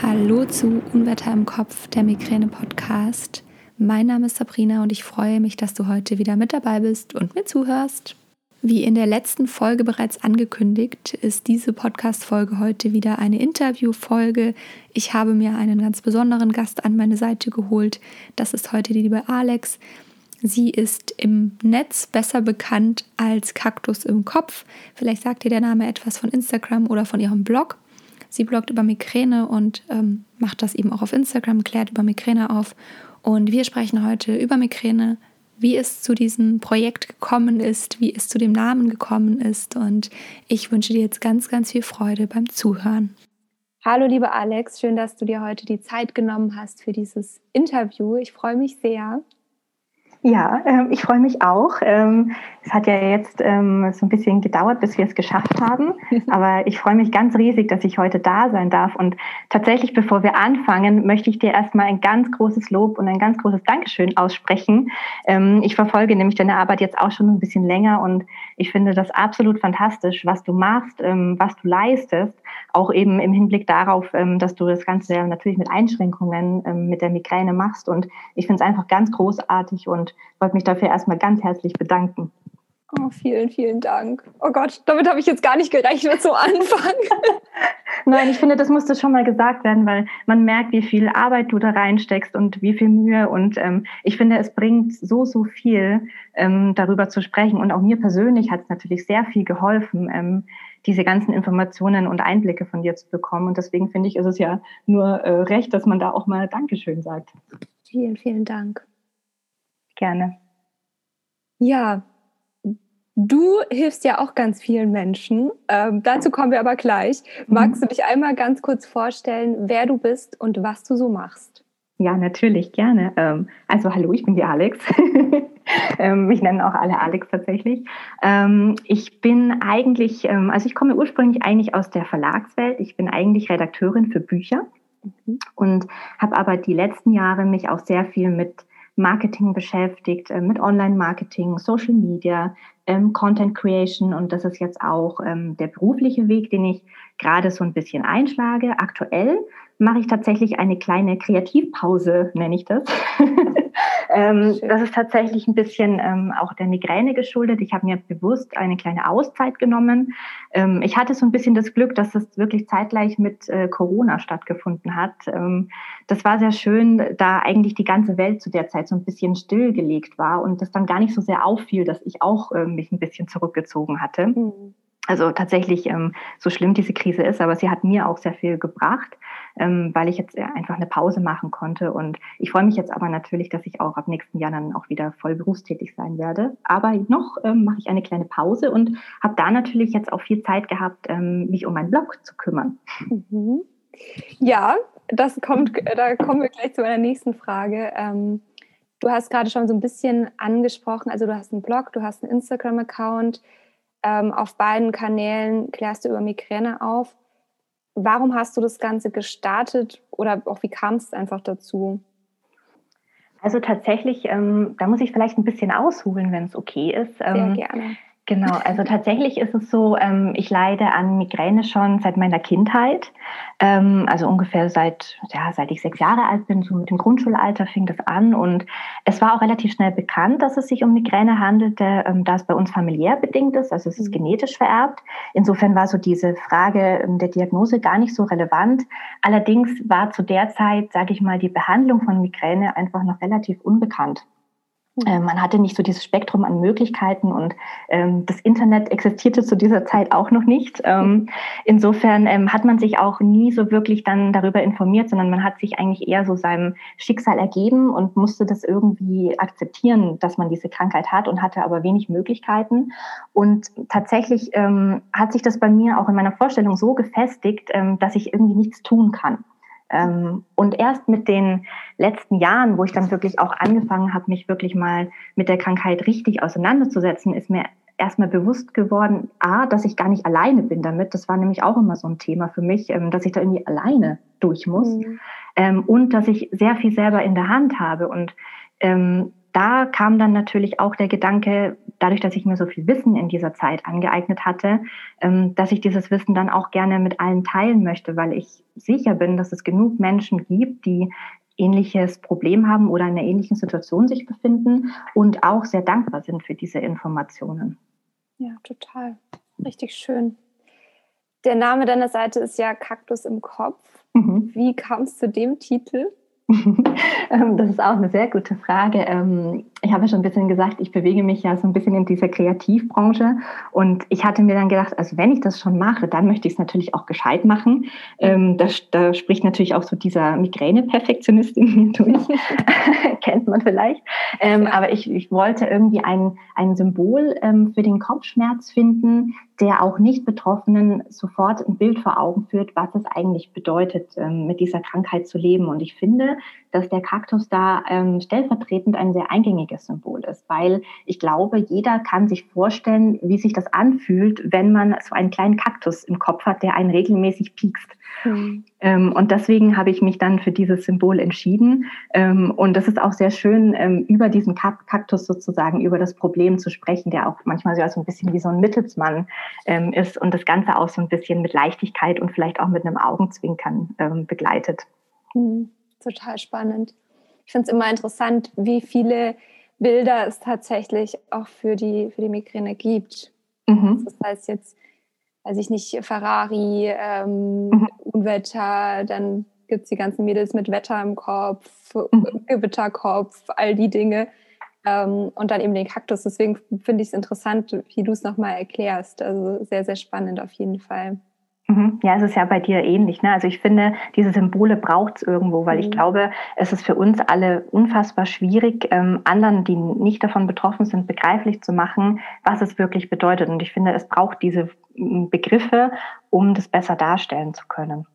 Hallo zu Unwetter im Kopf, der Migräne-Podcast. Mein Name ist Sabrina und ich freue mich, dass du heute wieder mit dabei bist und mir zuhörst. Wie in der letzten Folge bereits angekündigt, ist diese Podcast-Folge heute wieder eine Interview-Folge. Ich habe mir einen ganz besonderen Gast an meine Seite geholt. Das ist heute die liebe Alex. Sie ist im Netz besser bekannt als Kaktus im Kopf. Vielleicht sagt ihr der Name etwas von Instagram oder von ihrem Blog. Sie bloggt über Migräne und ähm, macht das eben auch auf Instagram, klärt über Migräne auf. Und wir sprechen heute über Migräne, wie es zu diesem Projekt gekommen ist, wie es zu dem Namen gekommen ist. Und ich wünsche dir jetzt ganz, ganz viel Freude beim Zuhören. Hallo, liebe Alex, schön, dass du dir heute die Zeit genommen hast für dieses Interview. Ich freue mich sehr. Ja, ähm, ich freue mich auch. Ähm, es hat ja jetzt ähm, so ein bisschen gedauert, bis wir es geschafft haben. Aber ich freue mich ganz riesig, dass ich heute da sein darf. Und tatsächlich, bevor wir anfangen, möchte ich dir erstmal ein ganz großes Lob und ein ganz großes Dankeschön aussprechen. Ich verfolge nämlich deine Arbeit jetzt auch schon ein bisschen länger und ich finde das absolut fantastisch, was du machst, was du leistest. Auch eben im Hinblick darauf, ähm, dass du das Ganze ja natürlich mit Einschränkungen mit der Migräne machst. Und ich finde es einfach ganz großartig und wollte mich dafür erstmal ganz herzlich bedanken. Oh, vielen, vielen Dank. Oh Gott, damit habe ich jetzt gar nicht gerechnet zu Anfang. Nein, ich finde, das musste schon mal gesagt werden, weil man merkt, wie viel Arbeit du da reinsteckst und wie viel Mühe. Und ähm, ich finde, es bringt so, so viel, ähm, darüber zu sprechen. Und auch mir persönlich hat es natürlich sehr viel geholfen, ähm, diese ganzen Informationen und Einblicke von dir zu bekommen. Und deswegen finde ich, ist es ja nur äh, recht, dass man da auch mal Dankeschön sagt. Vielen, vielen Dank. Gerne. Ja, du hilfst ja auch ganz vielen Menschen. Ähm, dazu kommen wir aber gleich. Magst mhm. du dich einmal ganz kurz vorstellen, wer du bist und was du so machst? Ja, natürlich, gerne. Ähm, also hallo, ich bin die Alex. ähm, mich nennen auch alle Alex tatsächlich. Ähm, ich bin eigentlich, ähm, also ich komme ursprünglich eigentlich aus der Verlagswelt. Ich bin eigentlich Redakteurin für Bücher mhm. und habe aber die letzten Jahre mich auch sehr viel mit Marketing beschäftigt, äh, mit Online-Marketing, Social Media, ähm, Content Creation und das ist jetzt auch ähm, der berufliche Weg, den ich gerade so ein bisschen einschlage. Aktuell mache ich tatsächlich eine kleine Kreativpause, nenne ich das. ähm, das ist tatsächlich ein bisschen ähm, auch der Migräne geschuldet. Ich habe mir bewusst eine kleine Auszeit genommen. Ähm, ich hatte so ein bisschen das Glück, dass es wirklich zeitgleich mit äh, Corona stattgefunden hat. Ähm, das war sehr schön, da eigentlich die ganze Welt zu der Zeit so ein bisschen stillgelegt war und das dann gar nicht so sehr auffiel, dass ich auch äh, mich ein bisschen zurückgezogen hatte. Mhm. Also tatsächlich, ähm, so schlimm diese Krise ist, aber sie hat mir auch sehr viel gebracht, ähm, weil ich jetzt einfach eine Pause machen konnte. Und ich freue mich jetzt aber natürlich, dass ich auch ab nächsten Jahr dann auch wieder voll berufstätig sein werde. Aber noch ähm, mache ich eine kleine Pause und habe da natürlich jetzt auch viel Zeit gehabt, ähm, mich um meinen Blog zu kümmern. Mhm. Ja, das kommt, da kommen wir gleich zu meiner nächsten Frage. Ähm, du hast gerade schon so ein bisschen angesprochen, also du hast einen Blog, du hast einen Instagram-Account ähm, auf beiden Kanälen klärst du über Migräne auf. Warum hast du das Ganze gestartet oder auch wie kam es einfach dazu? Also tatsächlich, ähm, da muss ich vielleicht ein bisschen ausholen, wenn es okay ist. Sehr ähm, gerne. Genau, also tatsächlich ist es so, ähm, ich leide an Migräne schon seit meiner Kindheit. Ähm, also ungefähr seit, ja, seit ich sechs Jahre alt bin, so mit dem Grundschulalter fing das an. Und es war auch relativ schnell bekannt, dass es sich um Migräne handelte, ähm, da es bei uns familiär bedingt ist, also es ist mhm. genetisch vererbt. Insofern war so diese Frage ähm, der Diagnose gar nicht so relevant. Allerdings war zu der Zeit, sage ich mal, die Behandlung von Migräne einfach noch relativ unbekannt. Äh, man hatte nicht so dieses Spektrum an Möglichkeiten und ähm, das Internet existierte zu dieser Zeit auch noch nicht. Ähm, insofern ähm, hat man sich auch nie so wirklich dann darüber informiert, sondern man hat sich eigentlich eher so seinem Schicksal ergeben und musste das irgendwie akzeptieren, dass man diese Krankheit hat und hatte aber wenig Möglichkeiten. Und tatsächlich ähm, hat sich das bei mir auch in meiner Vorstellung so gefestigt, ähm, dass ich irgendwie nichts tun kann. Ähm, und erst mit den letzten Jahren, wo ich dann wirklich auch angefangen habe, mich wirklich mal mit der Krankheit richtig auseinanderzusetzen, ist mir erstmal bewusst geworden, a, dass ich gar nicht alleine bin damit. Das war nämlich auch immer so ein Thema für mich, ähm, dass ich da irgendwie alleine durch muss. Mhm. Ähm, und dass ich sehr viel selber in der Hand habe. Und da kam dann natürlich auch der Gedanke, dadurch, dass ich mir so viel Wissen in dieser Zeit angeeignet hatte, ähm, dass ich dieses Wissen dann auch gerne mit allen teilen möchte, weil ich sicher bin, dass es genug Menschen gibt, die ähnliches Problem haben oder in einer ähnlichen Situation sich befinden und auch sehr dankbar sind für diese Informationen. Ja, total. Richtig schön. Der Name deiner Seite ist ja Kaktus im Kopf. Mhm. Wie kam es zu dem Titel? Ähm, das ist auch eine sehr gute Frage. Ähm, ich habe schon ein bisschen gesagt, ich bewege mich ja so ein bisschen in dieser Kreativbranche und ich hatte mir dann gedacht, also wenn ich das schon mache, dann möchte ich es natürlich auch gescheit machen. Ähm, da, da spricht natürlich auch so dieser Migräne-Perfektionist in mir durch, kennt man vielleicht. Ja. Aber ich, ich wollte irgendwie ein, ein Symbol für den Kopfschmerz finden, der auch nicht Betroffenen sofort ein Bild vor Augen führt, was es eigentlich bedeutet, mit dieser Krankheit zu leben. Und ich finde, dass der Kaktus da ähm, stellvertretend ein sehr eingängiges Symbol ist, weil ich glaube, jeder kann sich vorstellen, wie sich das anfühlt, wenn man so einen kleinen Kaktus im Kopf hat, der einen regelmäßig piekst. Mhm. Ähm, und deswegen habe ich mich dann für dieses Symbol entschieden. Ähm, und das ist auch sehr schön, ähm, über diesen Kaktus sozusagen, über das Problem zu sprechen, der auch manchmal so ein bisschen wie so ein Mittelsmann ist und das Ganze auch so ein bisschen mit Leichtigkeit und vielleicht auch mit einem Augenzwinkern begleitet. Mhm total spannend. Ich finde es immer interessant, wie viele Bilder es tatsächlich auch für die, für die Migräne gibt. Mhm. Das heißt jetzt, weiß ich nicht, Ferrari, ähm, mhm. Unwetter, dann gibt es die ganzen Mädels mit Wetter im Kopf, mhm. Gewitterkopf, all die Dinge. Ähm, und dann eben den Kaktus. Deswegen finde ich es interessant, wie du es nochmal erklärst. Also sehr, sehr spannend auf jeden Fall. Mhm. Ja, es ist ja bei dir ähnlich. Ne? Also ich finde, diese Symbole braucht es irgendwo, weil mhm. ich glaube, es ist für uns alle unfassbar schwierig, ähm, anderen, die nicht davon betroffen sind, begreiflich zu machen, was es wirklich bedeutet. Und ich finde, es braucht diese Begriffe, um das besser darstellen zu können.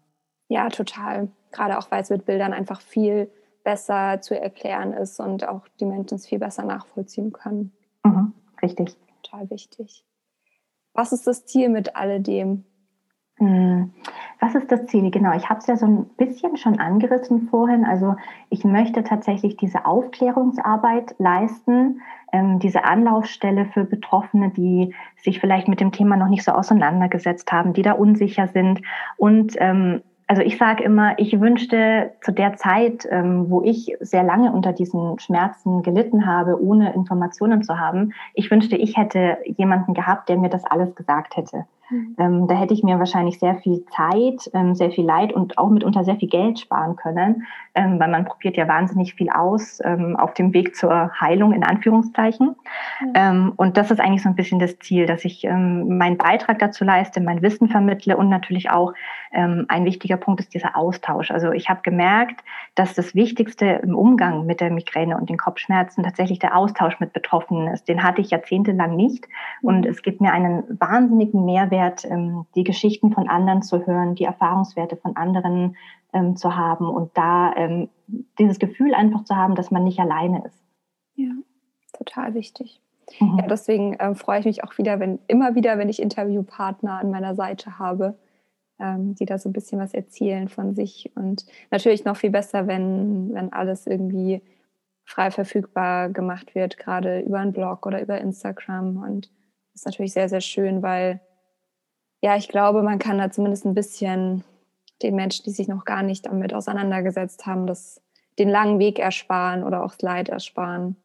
Ja, total. Gerade auch, weil es mit Bildern einfach viel besser zu erklären ist und auch die Menschen es viel besser nachvollziehen können. Mhm. Richtig. Total wichtig. Was ist das Ziel mit alledem? Hm, was ist das Ziel? Genau, ich habe es ja so ein bisschen schon angerissen vorhin. Also ich möchte tatsächlich diese Aufklärungsarbeit leisten, ähm, diese Anlaufstelle für Betroffene, die sich vielleicht mit dem Thema noch nicht so auseinandergesetzt haben, die da unsicher sind und ähm, also ich sage immer, ich wünschte zu der Zeit, ähm, wo ich sehr lange unter diesen Schmerzen gelitten habe, ohne Informationen zu haben, ich wünschte, ich hätte jemanden gehabt, der mir das alles gesagt hätte. Mhm. Ähm, da hätte ich mir wahrscheinlich sehr viel Zeit, ähm, sehr viel Leid und auch mitunter sehr viel Geld sparen können, ähm, weil man probiert ja wahnsinnig viel aus ähm, auf dem Weg zur Heilung in Anführungszeichen. Mhm. und das ist eigentlich so ein bisschen das Ziel, dass ich ähm, meinen Beitrag dazu leiste, mein Wissen vermittle und natürlich auch ähm, ein wichtiger Punkt ist dieser Austausch. Also ich habe gemerkt, dass das Wichtigste im Umgang mit der Migräne und den Kopfschmerzen tatsächlich der Austausch mit Betroffenen ist. Den hatte ich jahrzehntelang nicht und mhm. es gibt mir einen wahnsinnigen Mehrwert wert, ähm, die Geschichten von anderen zu hören, die Erfahrungswerte von anderen ähm, zu haben und da ähm, dieses Gefühl einfach zu haben, dass man nicht alleine ist. Ja, total wichtig. Mhm. Ja, deswegen äh, freue ich mich auch wieder, wenn immer wieder, wenn ich Interviewpartner an meiner Seite habe, ähm, die da so ein bisschen was erzählen von sich. Und natürlich noch viel besser, wenn, wenn alles irgendwie frei verfügbar gemacht wird, gerade über einen Blog oder über Instagram. Und das ist natürlich sehr, sehr schön, weil ja, ich glaube, man kann da zumindest ein bisschen den Menschen, die sich noch gar nicht damit auseinandergesetzt haben, das, den langen Weg ersparen oder auch das Leid ersparen.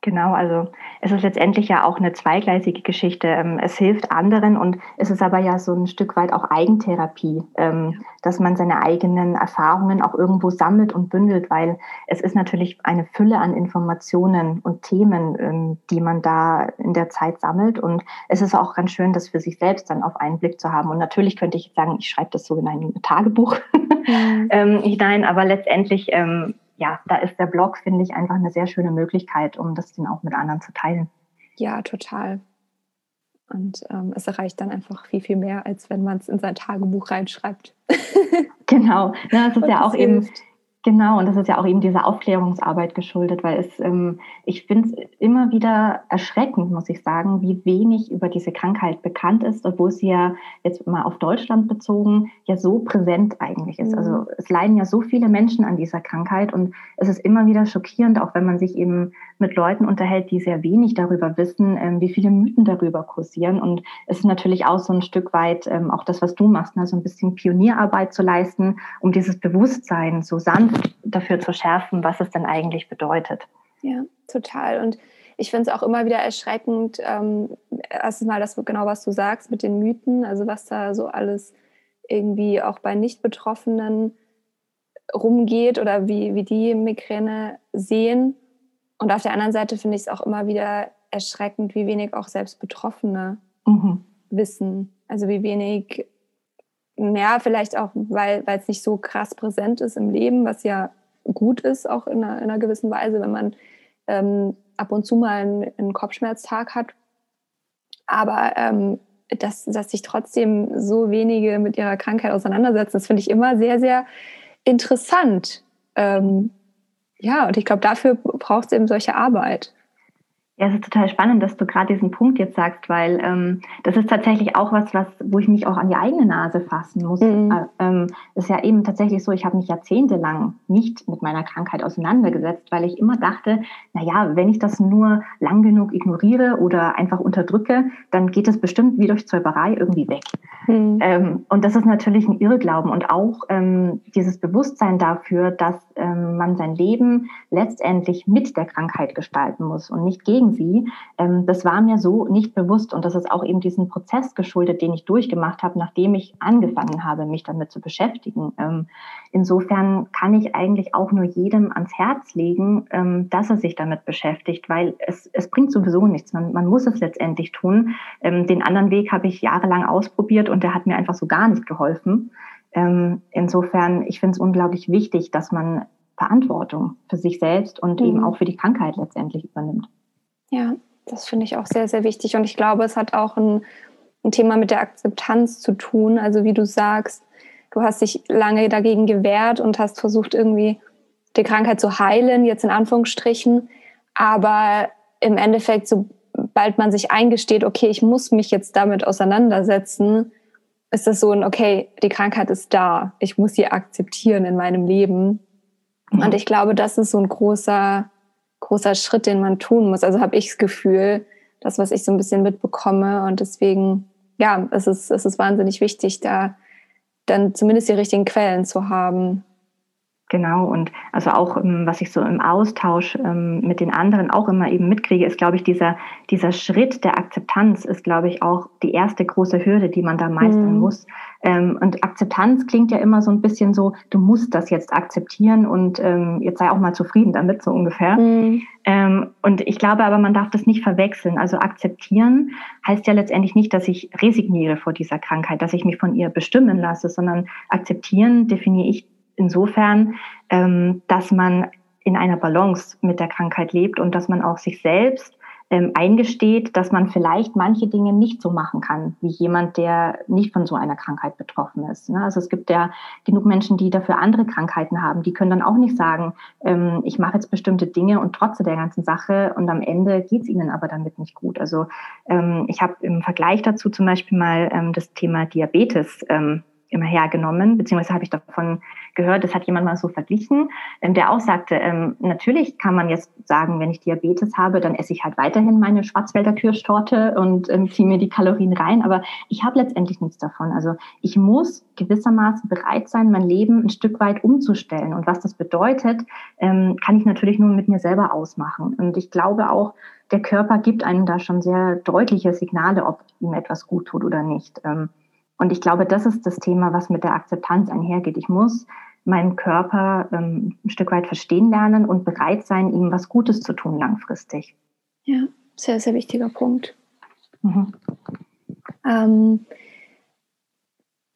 Genau, also es ist letztendlich ja auch eine zweigleisige Geschichte. Ähm, es hilft anderen und es ist aber ja so ein Stück weit auch Eigentherapie, ähm, dass man seine eigenen Erfahrungen auch irgendwo sammelt und bündelt, weil es ist natürlich eine Fülle an Informationen und Themen, ähm, die man da in der Zeit sammelt. Und es ist auch ganz schön, das für sich selbst dann auf einen Blick zu haben. Und natürlich könnte ich sagen, ich schreibe das so in ein Tagebuch mhm. hinein, aber letztendlich ja, da ist der Blog, finde ich, einfach eine sehr schöne Möglichkeit, um das dann auch mit anderen zu teilen. Ja, total. Und ähm, es erreicht dann einfach viel, viel mehr, als wenn man es in sein Tagebuch reinschreibt. genau. Ja, das ist Und ja auch hilft. eben Genau, und das ist ja auch eben dieser Aufklärungsarbeit geschuldet, weil es, ähm, ich finde es immer wieder erschreckend, muss ich sagen, wie wenig über diese Krankheit bekannt ist, obwohl sie ja jetzt mal auf Deutschland bezogen ja so präsent eigentlich ist. Also mhm. Also es leiden ja so viele Menschen an dieser Krankheit und es ist immer wieder schockierend, auch wenn man sich eben mit Leuten unterhält, die sehr wenig darüber wissen, ähm, wie viele Mythen darüber kursieren. Und es ist natürlich auch so ein Stück weit ähm, auch das, was du machst, ne? so ein bisschen Pionierarbeit zu leisten, um dieses Bewusstsein so sanft dafür zu schärfen, was es denn eigentlich bedeutet. Ja, total. Und ich finde es auch immer wieder erschreckend, ähm, erstens mal das genau, was du sagst mit den Mythen, also was da so alles irgendwie auch bei Nicht-Betroffenen rumgeht oder wie, wie die Migräne sehen. Und auf der anderen Seite finde ich es auch immer wieder erschreckend, wie wenig auch selbst Betroffene mhm. wissen. Also wie wenig, ja, vielleicht auch, weil es nicht so krass präsent ist im Leben, was ja gut ist, auch in einer, in einer gewissen Weise, wenn man ähm, ab und zu mal einen, einen Kopfschmerztag hat. Aber ähm, dass, dass sich trotzdem so wenige mit ihrer Krankheit auseinandersetzen, das finde ich immer sehr, sehr interessant. Ähm, ja, und ich glaube, dafür braucht es eben solche Arbeit. Ja, es ist total spannend, dass du gerade diesen Punkt jetzt sagst, weil ähm, das ist tatsächlich auch was, was, wo ich mich auch an die eigene Nase fassen muss. Mhm. Äh, ähm, ist ja eben tatsächlich so, ich habe mich jahrzehntelang nicht mit meiner Krankheit auseinandergesetzt, weil ich immer dachte, na ja, wenn ich das nur lang genug ignoriere oder einfach unterdrücke, dann geht es bestimmt wie durch Zauberei irgendwie weg. Mhm. Ähm, und das ist natürlich ein Irrglauben und auch ähm, dieses Bewusstsein dafür, dass ähm, man sein Leben letztendlich mit der Krankheit gestalten muss und nicht gegen sie. Ähm, das war mir so nicht bewusst und das ist auch eben diesen Prozess geschuldet, den ich durchgemacht habe, nachdem ich angefangen habe, mich damit zu beschäftigen. Ähm, insofern kann ich eigentlich auch nur jedem ans Herz legen, ähm, dass er sich damit beschäftigt, weil es, es bringt sowieso nichts. Man, man muss es letztendlich tun. Ähm, den anderen Weg habe ich jahrelang ausprobiert und der hat mir einfach so gar nicht geholfen. Ähm, insofern, ich finde es unglaublich wichtig, dass man Verantwortung für sich selbst und mhm. eben auch für die Krankheit letztendlich übernimmt. Ja, das finde ich auch sehr, sehr wichtig. Und ich glaube, es hat auch ein, ein Thema mit der Akzeptanz zu tun. Also wie du sagst, du hast dich lange dagegen gewehrt und hast versucht, irgendwie die Krankheit zu heilen, jetzt in Anführungsstrichen. Aber im Endeffekt, sobald man sich eingesteht, okay, ich muss mich jetzt damit auseinandersetzen, ist das so ein, okay, die Krankheit ist da, ich muss sie akzeptieren in meinem Leben. Mhm. Und ich glaube, das ist so ein großer, großer Schritt, den man tun muss. Also habe ich das Gefühl, das, was ich so ein bisschen mitbekomme. Und deswegen, ja, es ist, es ist wahnsinnig wichtig, da dann zumindest die richtigen Quellen zu haben. Genau, und also auch, ähm, was ich so im Austausch ähm, mit den anderen auch immer eben mitkriege, ist, glaube ich, dieser, dieser Schritt der Akzeptanz ist, glaube ich, auch die erste große Hürde, die man da meistern mhm. muss. Ähm, und Akzeptanz klingt ja immer so ein bisschen so, du musst das jetzt akzeptieren und jetzt sei auch mal zufrieden damit, so ungefähr. Mhm. und ich glaube aber, man darf das nicht verwechseln. Also akzeptieren heißt ja letztendlich nicht, dass ich resigniere vor dieser Krankheit, dass ich mich von ihr bestimmen lasse, sondern akzeptieren definiere ich insofern, ähm, dass man in einer Balance mit der Krankheit lebt und dass man auch sich selbst ähm, eingesteht, dass man vielleicht manche Dinge nicht so machen kann, wie jemand, der nicht von so einer Krankheit betroffen ist. Ne? Also es gibt ja genug Menschen, die dafür andere Krankheiten haben. Die können dann auch nicht sagen, ähm, ich mache jetzt bestimmte Dinge und trotze der ganzen Sache und am Ende geht es ihnen aber damit nicht gut. Also ähm, ich habe im Vergleich dazu zum Beispiel mal ähm, das Thema Diabetes ähm, immer hergenommen, beziehungsweise habe ich davon gehört, das hat jemand mal so verglichen, ähm, der auch sagte, ähm, natürlich kann man jetzt sagen, wenn ich Diabetes habe, dann esse ich halt weiterhin meine Schwarzwälder Kirschtorte und ähm, ziehe mir die Kalorien rein, aber ich habe letztendlich nichts davon. Also ich muss gewissermaßen bereit sein, mein Leben ein Stück weit umzustellen. Und was das bedeutet, kann ich natürlich nur mit mir selber ausmachen. Und ich glaube auch, der Körper gibt einem da schon sehr deutliche Signale, ob ihm etwas gut tut oder nicht. Und ich glaube, das ist das Thema, was mit der Akzeptanz einhergeht. Ich muss meinen Körper ähm, ein Stück weit verstehen lernen und bereit sein, ihm was Gutes zu tun langfristig. Ja, sehr, sehr wichtiger Punkt. Mhm. Ähm,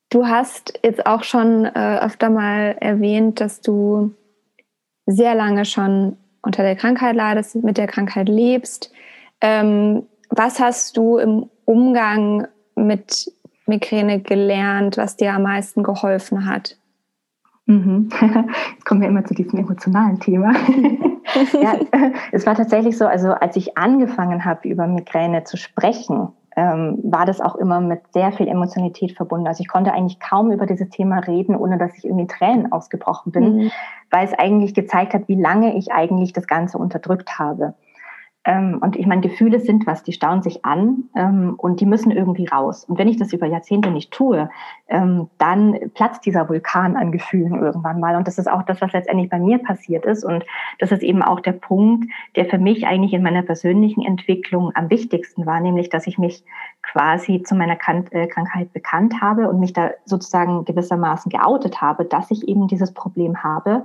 du hast jetzt auch schon äh, öfter mal erwähnt, dass du sehr lange schon unter der Krankheit leidest, mit der Krankheit lebst. Ähm, was hast du im Umgang mit Migräne gelernt, was dir am meisten geholfen hat? Mhm. Jetzt kommen wir immer zu diesem emotionalen Thema. ja, es war tatsächlich so, also als ich angefangen habe, über Migräne zu sprechen, ähm, war das auch immer mit sehr viel Emotionalität verbunden. Also ich konnte eigentlich kaum über dieses Thema reden, ohne dass ich irgendwie Tränen ausgebrochen bin, mhm. weil es eigentlich gezeigt hat, wie lange ich eigentlich das Ganze unterdrückt habe. Ähm, und ich meine, Gefühle sind was, die stauen sich an ähm, und die müssen irgendwie raus. Und wenn ich das über Jahrzehnte nicht tue, ähm, dann platzt dieser Vulkan an Gefühlen irgendwann mal. Und das ist auch das, was letztendlich bei mir passiert ist. Und das ist eben auch der Punkt, der für mich eigentlich in meiner persönlichen Entwicklung am wichtigsten war, nämlich, dass ich mich quasi zu meiner äh, Krankheit bekannt habe und mich da sozusagen gewissermaßen geoutet habe, dass ich eben dieses Problem habe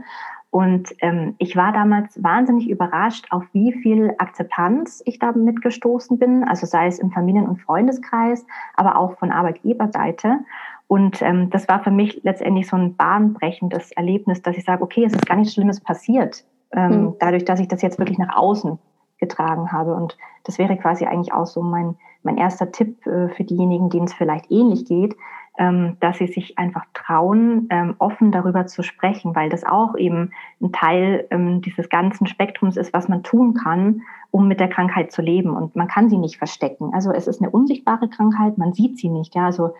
und ähm, ich war damals wahnsinnig überrascht, auf wie viel Akzeptanz ich da mitgestoßen bin, also sei es im Familien- und Freundeskreis, aber auch von Arbeitgeberseite. Und ähm, das war für mich letztendlich so ein bahnbrechendes Erlebnis, dass ich sage, okay, es ist gar nichts Schlimmes passiert, ähm, mhm. dadurch, dass ich das jetzt wirklich nach außen getragen habe. Und das wäre quasi eigentlich auch so mein, mein erster Tipp äh, für diejenigen, denen es vielleicht ähnlich geht, dass sie sich einfach trauen, ähm, offen darüber zu sprechen, weil das auch eben ein Teil ähm, dieses ganzen Spektrums ist, was man tun kann, um mit der Krankheit zu leben. Und man kann sie nicht verstecken. Also es ist eine unsichtbare Krankheit, man sieht sie nicht. Ja, also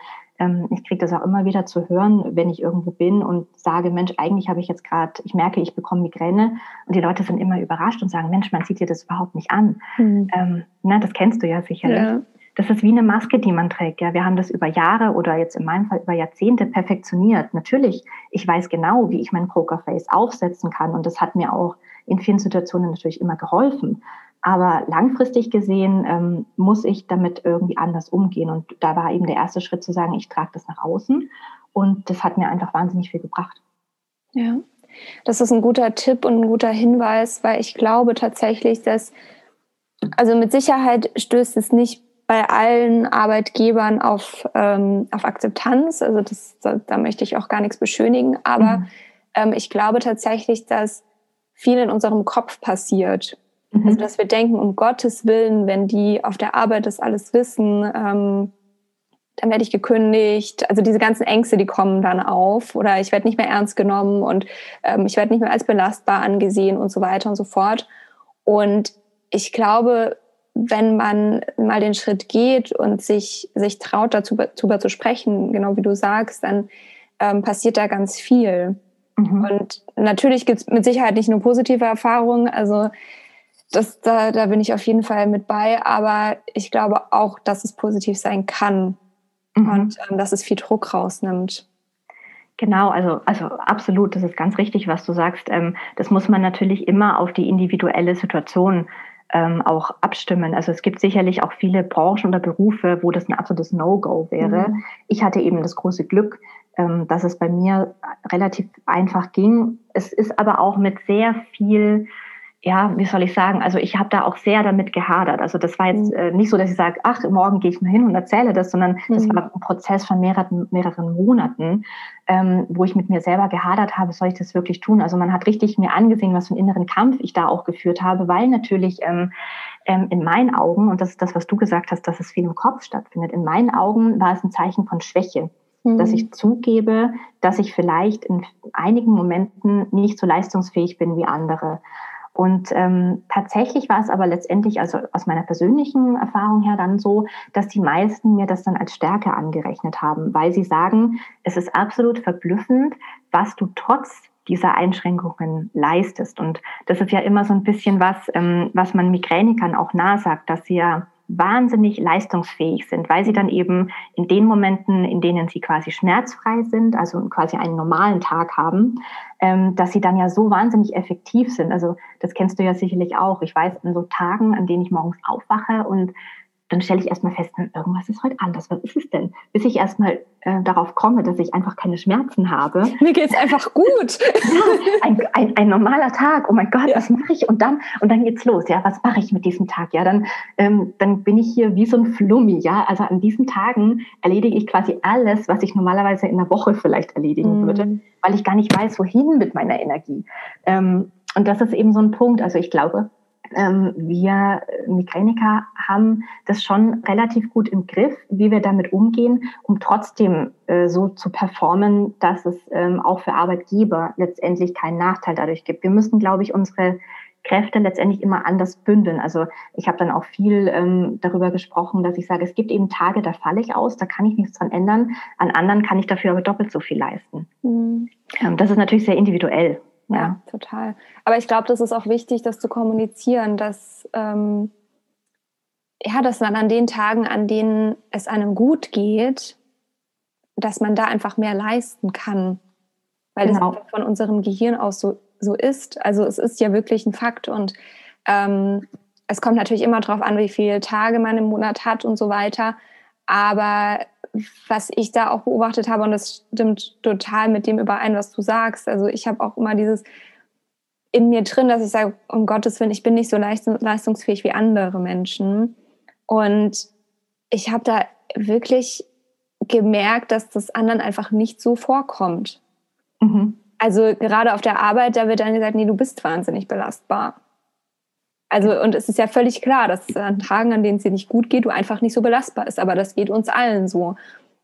ich kriege das auch immer wieder zu hören, wenn ich irgendwo bin und sage, Mensch, eigentlich habe ich jetzt gerade, ich merke, ich bekomme Migräne und die Leute sind immer überrascht und sagen, Mensch, man sieht dir das überhaupt nicht an. Mhm. Ähm, na, das kennst du ja sicherlich. Ja das ist wie eine Maske, die man trägt. Ja, wir haben das über Jahre oder jetzt in meinem Fall über Jahrzehnte perfektioniert. Natürlich, ich weiß genau, wie ich mein Pokerface aufsetzen kann und das hat mir auch in vielen Situationen natürlich immer geholfen. Aber langfristig gesehen ähm, muss ich damit irgendwie anders umgehen. Und da war eben der erste Schritt zu sagen, ich trage das nach außen. Und das hat mir einfach wahnsinnig viel gebracht. Ja, das ist ein guter Tipp und ein guter Hinweis, weil ich glaube tatsächlich, dass, also mit Sicherheit stößt es nicht bei allen Arbeitgebern auf, ähm, auf Akzeptanz. Also das, da, da, möchte ich auch gar nichts beschönigen. Aber mhm. ähm, ich glaube tatsächlich, dass viel in unserem Kopf passiert. Mhm. Also dass wir denken, um Gottes Willen, wenn die auf der Arbeit das alles wissen, ähm, dann werde ich gekündigt. Also diese ganzen Ängste, die kommen dann auf. Oder ich werde nicht mehr ernst genommen und ähm, ich werde nicht mehr als belastbar angesehen und so weiter und so fort. Und ich glaube, wenn man mal den Schritt geht und sich, sich traut, dazu, darüber zu sprechen, genau wie du sagst, dann ähm, passiert da ganz viel. Mhm. Und natürlich gibt es mit Sicherheit nicht nur positive Erfahrungen, also das, da, da bin ich auf jeden Fall mit bei, aber ich glaube auch, dass es positiv sein kann mhm. und ähm, dass es viel Druck rausnimmt. Genau, also, also absolut, das ist ganz richtig, was du sagst. Ähm, das muss man natürlich immer auf die individuelle Situation ähm, auch abstimmen. Also es gibt sicherlich auch viele Branchen oder Berufe, wo das ein absolutes No-Go wäre. Mhm. Ich hatte eben das große Glück, ähm, dass es bei mir relativ einfach ging. Es ist aber auch mit sehr viel ja, wie soll ich sagen, also ich habe da auch sehr damit gehadert. Also das war jetzt mhm. äh, nicht so, dass ich sage, ach, morgen gehe ich mal hin und erzähle das, sondern mhm. das war ein Prozess von mehreren, mehreren Monaten, ähm, wo ich mit mir selber gehadert habe, soll ich das wirklich tun? Also man hat richtig mir angesehen, was für einen inneren Kampf ich da auch geführt habe, weil natürlich ähm, ähm, in meinen Augen, und das ist das, was du gesagt hast, dass es viel im Kopf stattfindet, in meinen Augen war es ein Zeichen von Schwäche dass ich mhm. zugebe, dass ich vielleicht in einigen Momenten nicht so leistungsfähig bin wie andere. Und ähm, tatsächlich war es aber letztendlich, also aus meiner persönlichen Erfahrung her dann so, dass die meisten mir das dann als Stärke angerechnet haben, weil sie sagen, es ist absolut verblüffend, was du trotz dieser Einschränkungen leistest. Und das ist ja immer so ein bisschen was, ähm, was man Migränikern auch nachsagt, dass sie ja wahnsinnig leistungsfähig sind, weil sie dann eben in den Momenten, in denen sie quasi schmerzfrei sind, also quasi einen normalen Tag haben, ähm, dass sie dann ja so wahnsinnig effektiv sind. Also das kennst du ja sicherlich auch. Ich weiß, an so Tagen, an denen ich morgens aufwache und dann stelle ich erstmal fest, hm, irgendwas ist heute anders. Was ist es denn? Bis ich erstmal äh, darauf komme, dass ich einfach keine Schmerzen habe. Mir geht's einfach gut. ja, ein, ein, ein, normaler Tag. Oh mein Gott, ja. was mache ich? Und dann, und dann geht's los. Ja, was mache ich mit diesem Tag? Ja, dann, ähm, dann bin ich hier wie so ein Flummi. Ja, also an diesen Tagen erledige ich quasi alles, was ich normalerweise in einer Woche vielleicht erledigen mhm. würde, weil ich gar nicht weiß, wohin mit meiner Energie. Ähm, und das ist eben so ein Punkt. Also ich glaube, wir Migräniker haben das schon relativ gut im Griff, wie wir damit umgehen, um trotzdem äh, so zu performen, dass es ähm, auch für Arbeitgeber letztendlich keinen Nachteil dadurch gibt. Wir müssen, glaube ich, unsere Kräfte letztendlich immer anders bündeln. Also ich habe dann auch viel ähm, darüber gesprochen, dass ich sage, es gibt eben Tage, da falle ich aus, da kann ich nichts dran ändern. An anderen kann ich dafür aber doppelt so viel leisten. Mhm. Ähm, das ist natürlich sehr individuell. Ja, ja total. Aber ich glaube, das ist auch wichtig, das zu kommunizieren, dass ähm, ja, dass man an den Tagen, an denen es einem gut geht, dass man da einfach mehr leisten kann. Weil genau. das von unserem Gehirn aus so so ist. Also es ist ja wirklich ein Fakt und ähm, es kommt natürlich immer darauf an, wie viele Tage man im Monat hat und so weiter. Aber was ich da auch beobachtet habe, und das stimmt total mit dem überein, was du sagst. Also ich habe auch immer dieses in mir drin, dass ich sage, um Gottes Willen, ich bin nicht so leistungsfähig wie andere Menschen. Und ich habe da wirklich gemerkt, dass das anderen einfach nicht so vorkommt. Mhm. Also gerade auf der Arbeit, da wird dann gesagt, nee, du bist wahnsinnig belastbar. Also, und es ist ja völlig klar, dass an Tagen, an denen es dir nicht gut geht, du einfach nicht so belastbar ist. Aber das geht uns allen so.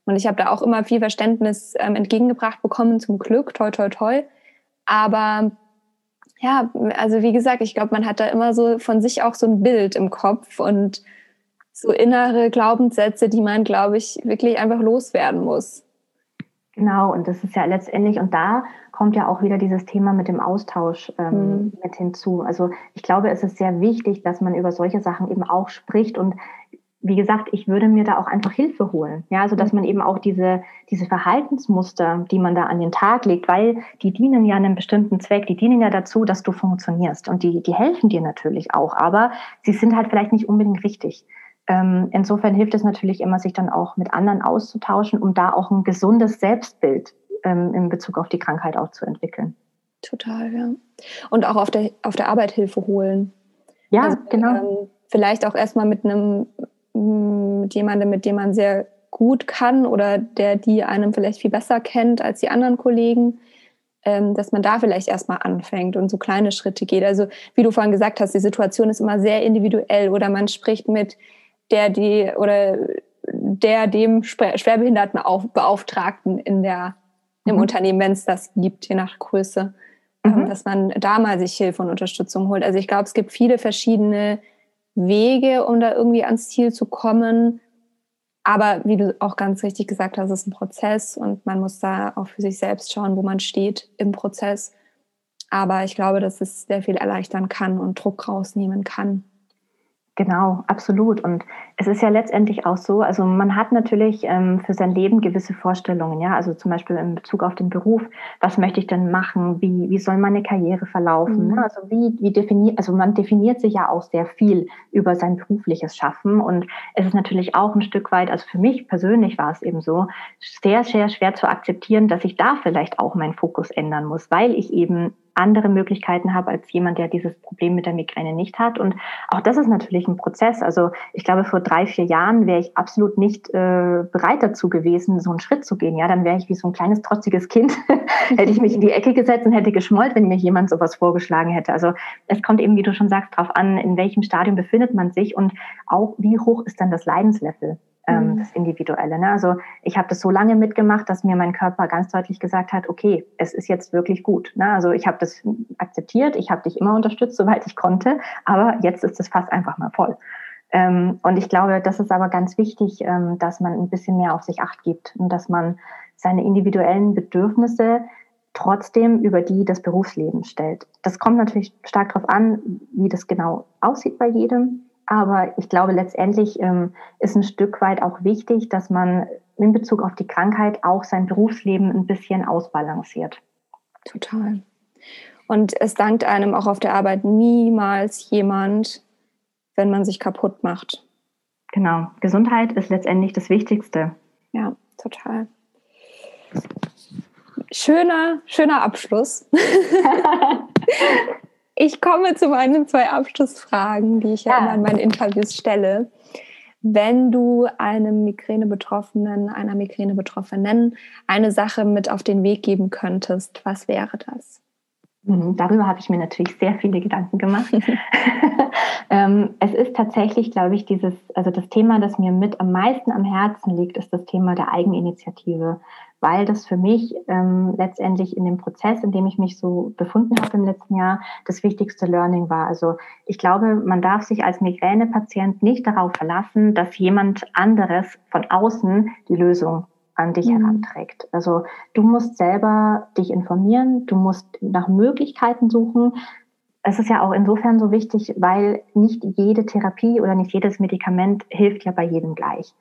Und ich habe da auch immer viel Verständnis ähm, entgegengebracht bekommen, zum Glück, toi, toi, toi. Aber ja, also wie gesagt, ich glaube, man hat da immer so von sich auch so ein Bild im Kopf und so innere Glaubenssätze, die man, glaube ich, wirklich einfach loswerden muss. Genau, und das ist ja letztendlich, und da kommt ja auch wieder dieses Thema mit dem Austausch ähm, mhm. mit hinzu. Also ich glaube, es ist sehr wichtig, dass man über solche Sachen eben auch spricht und wie gesagt, ich würde mir da auch einfach Hilfe holen. Ja, also dass mhm. man eben auch diese, diese Verhaltensmuster, die man da an den Tag legt, weil die dienen ja einem bestimmten Zweck, die dienen ja dazu, dass du funktionierst und die, die helfen dir natürlich auch, aber sie sind halt vielleicht nicht unbedingt richtig. Ähm, insofern hilft es natürlich immer, sich dann auch mit anderen auszutauschen, um da auch ein gesundes Selbstbild ähm, in Bezug auf die Krankheit auch zu entwickeln. Total, ja. Und auch auf der, auf der Arbeit Hilfe holen. Ja, also, genau. Ähm, vielleicht auch erstmal mit einem, mit jemandem, mit dem man sehr gut kann oder der die einem vielleicht viel besser kennt als die anderen Kollegen, ähm, dass man da vielleicht erstmal anfängt und so kleine Schritte geht. Also wie du vorhin gesagt hast, die Situation ist immer sehr individuell oder man spricht mit der die oder der dem Schwerbehinderten Beauftragten in der, im mhm. Unternehmen, wenn es das gibt, je nach Größe, ähm, mhm. dass man da mal sich Hilfe und Unterstützung holt. Also ich glaube, es gibt viele verschiedene Wege, um da irgendwie ans Ziel zu kommen. Aber wie du auch ganz richtig gesagt hast, es ist ein Prozess und man muss da auch für sich selbst schauen, wo man steht im Prozess. Aber ich glaube, dass es sehr viel erleichtern kann und Druck rausnehmen kann. Genau, absolut. Und es ist ja letztendlich auch so, also man hat natürlich ähm, für sein Leben gewisse Vorstellungen, ja, also zum Beispiel in Bezug auf den Beruf, was möchte ich denn machen, wie, wie soll meine Karriere verlaufen, mhm. ne? also wie, wie definiert, also man definiert sich ja auch sehr viel über sein berufliches Schaffen und es ist natürlich auch ein Stück weit, also für mich persönlich war es eben so, sehr, sehr schwer zu akzeptieren, dass ich da vielleicht auch meinen Fokus ändern muss, weil ich eben andere Möglichkeiten habe als jemand, der dieses Problem mit der Migräne nicht hat. Und auch das ist natürlich ein Prozess. Also ich glaube, vor drei, vier Jahren wäre ich absolut nicht äh, bereit dazu gewesen, so einen Schritt zu gehen. Ja, dann wäre ich wie so ein kleines trotziges Kind, hätte ich mich in die Ecke gesetzt und hätte geschmollt, wenn mir jemand sowas vorgeschlagen hätte. Also es kommt eben, wie du schon sagst, darauf an, in welchem Stadium befindet man sich und auch wie hoch ist dann das Leidenslevel ähm, mhm. das Individuelle. Ne? Also ich habe das so lange mitgemacht, dass mir mein Körper ganz deutlich gesagt hat, okay, es ist jetzt wirklich gut. Ne? Also ich habe das akzeptiert, ich habe dich immer unterstützt, soweit ich konnte, aber jetzt ist das fast einfach mal voll. Ähm, und ich glaube, das ist aber ganz wichtig, ähm, dass man ein bisschen mehr auf sich acht gibt und dass man seine individuellen Bedürfnisse trotzdem über die das Berufsleben stellt. Das kommt natürlich stark darauf an, wie das genau aussieht bei jedem. Aber ich glaube, letztendlich ähm, ist ein Stück weit auch wichtig, dass man in Bezug auf die Krankheit auch sein Berufsleben ein bisschen ausbalanciert. Total. Und es dankt einem auch auf der Arbeit niemals jemand, wenn man sich kaputt macht. Genau. Gesundheit ist letztendlich das Wichtigste. Ja, total. Schöner, schöner Abschluss. Ich komme zu meinen zwei Abschlussfragen, die ich ja, immer in meinen Interviews stelle. Wenn du einem Migräne-Betroffenen, einer Migräne-Betroffenen eine Sache mit auf den Weg geben könntest, was wäre das? Mhm, darüber habe ich mir natürlich sehr viele Gedanken gemacht. ähm, es ist tatsächlich, glaube ich, dieses, also das Thema, das mir mit am meisten am Herzen liegt, ist das Thema der Eigeninitiative, weil das für mich ähm, letztendlich in dem Prozess, in dem ich mich so befunden habe im letzten Jahr, das wichtigste Learning war. Also ich glaube, man darf sich als Migränepatient nicht darauf verlassen, dass jemand anderes von außen die Lösung an dich mhm. heranträgt. Also du musst selber dich informieren, du musst nach Möglichkeiten suchen. Es ist ja auch insofern so wichtig, weil nicht jede Therapie oder nicht jedes Medikament hilft ja bei jedem gleich.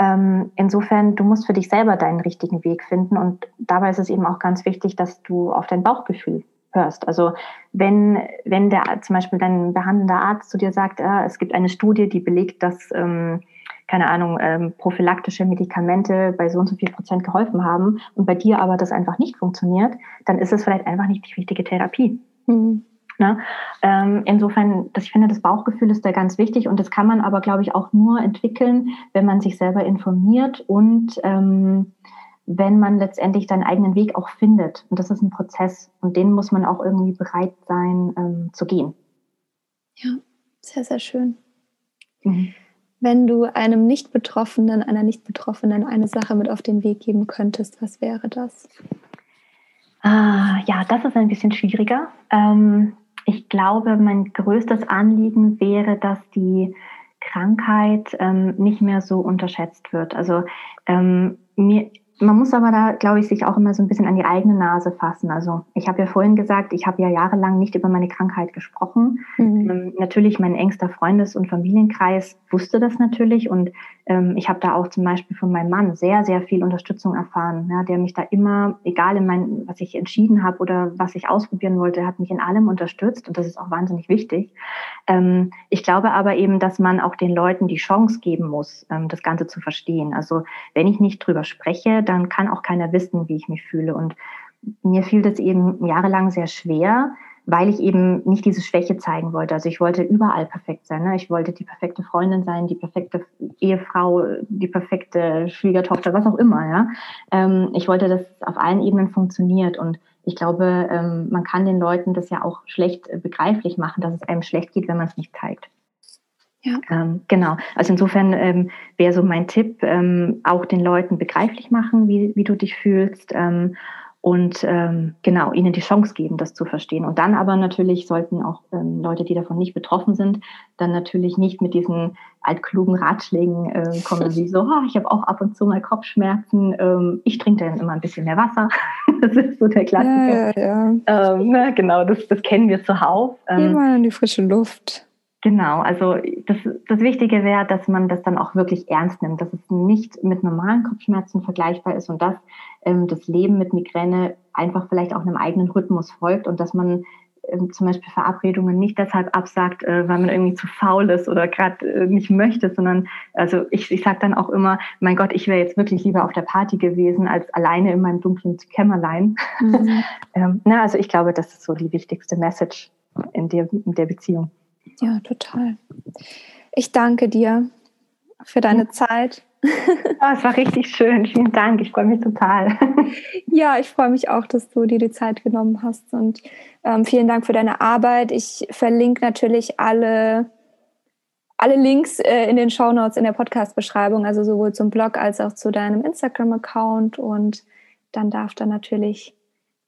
Ähm, insofern, du musst für dich selber deinen richtigen Weg finden und dabei ist es eben auch ganz wichtig, dass du auf dein Bauchgefühl hörst. Also wenn, wenn der zum Beispiel dein behandelnder Arzt zu dir sagt, äh, es gibt eine Studie, die belegt, dass ähm, keine Ahnung, ähm, prophylaktische Medikamente bei so und so viel Prozent geholfen haben und bei dir aber das einfach nicht funktioniert, dann ist es vielleicht einfach nicht die richtige Therapie. Mhm. Ne? Ähm, insofern, das, ich finde, das Bauchgefühl ist da ganz wichtig und das kann man aber, glaube ich, auch nur entwickeln, wenn man sich selber informiert und ähm, wenn man letztendlich seinen eigenen Weg auch findet. Und das ist ein Prozess und den muss man auch irgendwie bereit sein ähm, zu gehen. Ja, sehr, sehr schön. Mhm wenn du einem Nicht-Betroffenen, einer Nicht-Betroffenen eine Sache mit auf den Weg geben könntest, was wäre das? Ah, ja, das ist ein bisschen schwieriger. Ähm, ich glaube, mein größtes Anliegen wäre, dass die Krankheit ähm, nicht mehr so unterschätzt wird. Also ähm, mir, man muss aber da, glaube ich, sich auch immer so ein bisschen an die eigene Nase fassen. Also ich habe ja vorhin gesagt, ich habe ja jahrelang nicht über meine Krankheit gesprochen. Mhm. Ähm, natürlich, mein engster Freundes- und Familienkreis wusste das natürlich und ähm, ich habe da auch zum Beispiel von meinem Mann sehr, sehr viel Unterstützung erfahren, ja, der mich da immer, egal in mein, was ich entschieden habe oder was ich ausprobieren wollte, hat mich in allem unterstützt und das ist auch wahnsinnig wichtig. Ähm, ich glaube aber eben, dass man auch den Leuten die Chance geben muss, ähm, das Ganze zu verstehen. Also wenn ich nicht drüber spreche, dann kann auch keiner wissen, wie ich mich fühle. Und mir fiel das eben jahrelang sehr schwer, weil ich eben nicht diese Schwäche zeigen wollte. Also ich wollte überall perfekt sein. Ne? Ich wollte die perfekte Freundin sein, die perfekte Ehefrau, die perfekte Schwiegertochter, was auch immer. Ja? Ähm, ich wollte, dass es auf allen Ebenen funktioniert. Und ich glaube, ähm, man kann den Leuten das ja auch schlecht begreiflich machen, dass es einem schlecht geht, wenn man es nicht zeigt. Ja. Ähm, genau. Also insofern ähm, wäre so mein Tipp, ähm, auch den Leuten begreiflich machen, wie, wie du dich fühlst ähm, und ähm, genau ihnen die Chance geben, das zu verstehen. Und dann aber natürlich sollten auch ähm, Leute, die davon nicht betroffen sind, dann natürlich nicht mit diesen altklugen Ratschlägen äh, kommen, wie so, oh, ich habe auch ab und zu mal Kopfschmerzen, ähm, ich trinke dann immer ein bisschen mehr Wasser. das ist so der Klassiker. Ja, ja, ja. Ähm, na, genau, das, das kennen wir zuhauf. Ähm, Geh mal in die frische Luft. Genau, also das, das Wichtige wäre, dass man das dann auch wirklich ernst nimmt, dass es nicht mit normalen Kopfschmerzen vergleichbar ist und dass ähm, das Leben mit Migräne einfach vielleicht auch einem eigenen Rhythmus folgt und dass man ähm, zum Beispiel Verabredungen nicht deshalb absagt, äh, weil man irgendwie zu faul ist oder gerade äh, nicht möchte, sondern also ich, ich sage dann auch immer, mein Gott, ich wäre jetzt wirklich lieber auf der Party gewesen als alleine in meinem dunklen Kämmerlein. Mhm. ähm, na, also ich glaube, das ist so die wichtigste Message in der, in der Beziehung. Ja, total. Ich danke dir für deine ja. Zeit. Oh, es war richtig schön. Vielen Dank. Ich freue mich total. Ja, ich freue mich auch, dass du dir die Zeit genommen hast. Und ähm, vielen Dank für deine Arbeit. Ich verlinke natürlich alle, alle Links äh, in den Show Notes in der Podcast-Beschreibung, also sowohl zum Blog als auch zu deinem Instagram-Account. Und dann darf da natürlich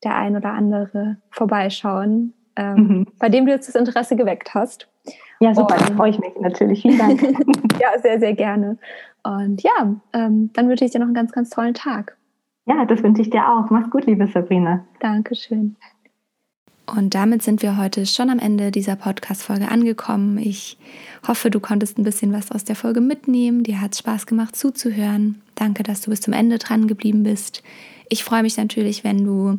der ein oder andere vorbeischauen, ähm, mhm. bei dem du jetzt das Interesse geweckt hast. Ja, super, dann freue ich mich natürlich. Vielen Dank. ja, sehr, sehr gerne. Und ja, ähm, dann wünsche ich dir noch einen ganz, ganz tollen Tag. Ja, das wünsche ich dir auch. Mach's gut, liebe Sabrina. Dankeschön. Und damit sind wir heute schon am Ende dieser Podcast-Folge angekommen. Ich hoffe, du konntest ein bisschen was aus der Folge mitnehmen. Dir hat es Spaß gemacht zuzuhören. Danke, dass du bis zum Ende dran geblieben bist. Ich freue mich natürlich, wenn du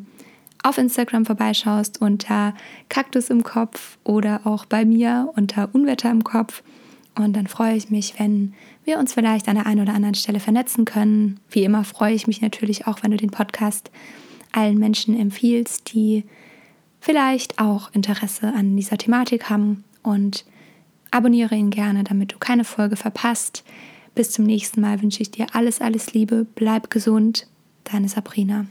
auf Instagram vorbeischaust unter Kaktus im Kopf oder auch bei mir unter Unwetter im Kopf. Und dann freue ich mich, wenn wir uns vielleicht an der einen oder anderen Stelle vernetzen können. Wie immer freue ich mich natürlich auch, wenn du den Podcast allen Menschen empfiehlst, die vielleicht auch Interesse an dieser Thematik haben. Und abonniere ihn gerne, damit du keine Folge verpasst. Bis zum nächsten Mal wünsche ich dir alles, alles Liebe. Bleib gesund. Deine Sabrina.